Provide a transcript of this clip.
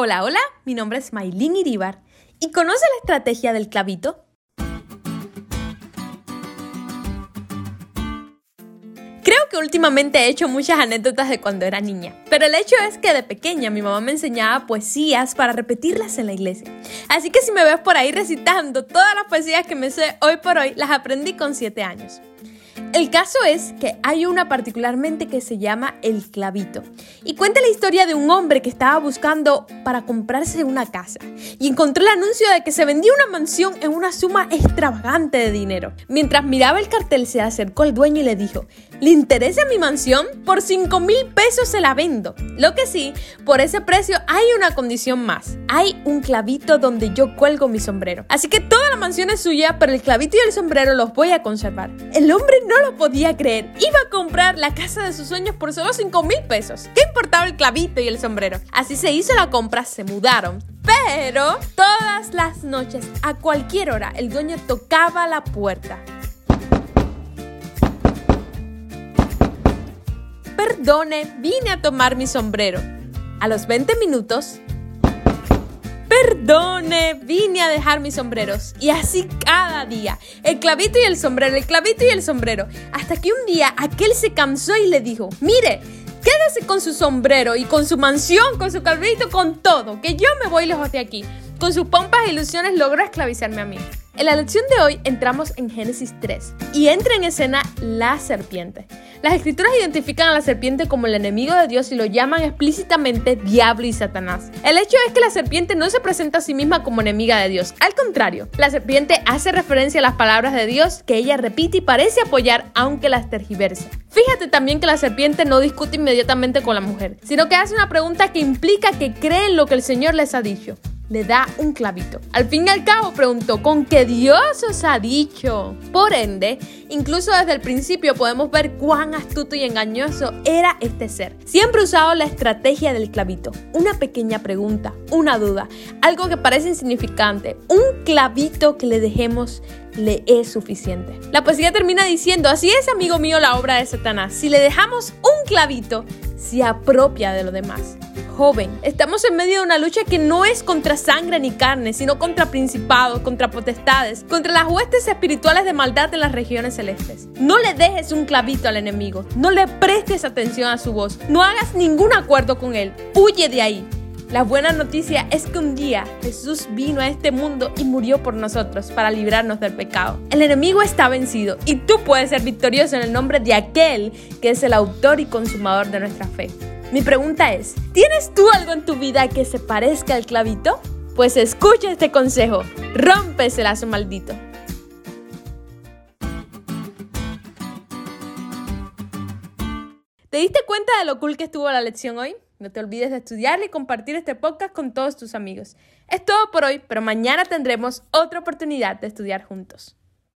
Hola, hola, mi nombre es Maylin Iribar. ¿Y conoce la estrategia del clavito? Creo que últimamente he hecho muchas anécdotas de cuando era niña, pero el hecho es que de pequeña mi mamá me enseñaba poesías para repetirlas en la iglesia. Así que si me ves por ahí recitando todas las poesías que me sé hoy por hoy, las aprendí con 7 años. El caso es que hay una particularmente que se llama El Clavito y cuenta la historia de un hombre que estaba buscando para comprarse una casa y encontró el anuncio de que se vendía una mansión en una suma extravagante de dinero. Mientras miraba el cartel se acercó el dueño y le dijo, ¿le interesa mi mansión? Por 5 mil pesos se la vendo. Lo que sí, por ese precio hay una condición más. Hay un clavito donde yo cuelgo mi sombrero. Así que toda la mansión es suya, pero el clavito y el sombrero los voy a conservar. El hombre no lo podía creer. Iba a comprar la casa de sus sueños por solo 5 mil pesos. ¿Qué importaba el clavito y el sombrero? Así se hizo la compra, se mudaron. Pero todas las noches, a cualquier hora, el dueño tocaba la puerta. Perdone, vine a tomar mi sombrero. A los 20 minutos, Perdone, vine a dejar mis sombreros. Y así cada día. El clavito y el sombrero, el clavito y el sombrero. Hasta que un día aquel se cansó y le dijo, mire, quédese con su sombrero y con su mansión, con su clavito, con todo, que yo me voy lejos de aquí. Con sus pompas e ilusiones logró esclavizarme a mí. En la lección de hoy entramos en Génesis 3 y entra en escena la serpiente. Las escrituras identifican a la serpiente como el enemigo de Dios y lo llaman explícitamente diablo y Satanás. El hecho es que la serpiente no se presenta a sí misma como enemiga de Dios, al contrario, la serpiente hace referencia a las palabras de Dios que ella repite y parece apoyar aunque las tergiversa. Fíjate también que la serpiente no discute inmediatamente con la mujer, sino que hace una pregunta que implica que cree en lo que el Señor les ha dicho le da un clavito. Al fin y al cabo preguntó, ¿con qué Dios os ha dicho? Por ende, incluso desde el principio podemos ver cuán astuto y engañoso era este ser. Siempre usado la estrategia del clavito. Una pequeña pregunta, una duda, algo que parece insignificante, un clavito que le dejemos le es suficiente. La poesía termina diciendo, así es amigo mío la obra de Satanás, si le dejamos un clavito, se apropia de lo demás joven. Estamos en medio de una lucha que no es contra sangre ni carne, sino contra principados, contra potestades, contra las huestes espirituales de maldad en las regiones celestes. No le dejes un clavito al enemigo, no le prestes atención a su voz, no hagas ningún acuerdo con él, huye de ahí. La buena noticia es que un día Jesús vino a este mundo y murió por nosotros para librarnos del pecado. El enemigo está vencido y tú puedes ser victorioso en el nombre de aquel que es el autor y consumador de nuestra fe. Mi pregunta es, ¿tienes tú algo en tu vida que se parezca al clavito? Pues escucha este consejo, rompe ese lazo maldito. ¿Te diste cuenta de lo cool que estuvo la lección hoy? No te olvides de estudiar y compartir este podcast con todos tus amigos. Es todo por hoy, pero mañana tendremos otra oportunidad de estudiar juntos.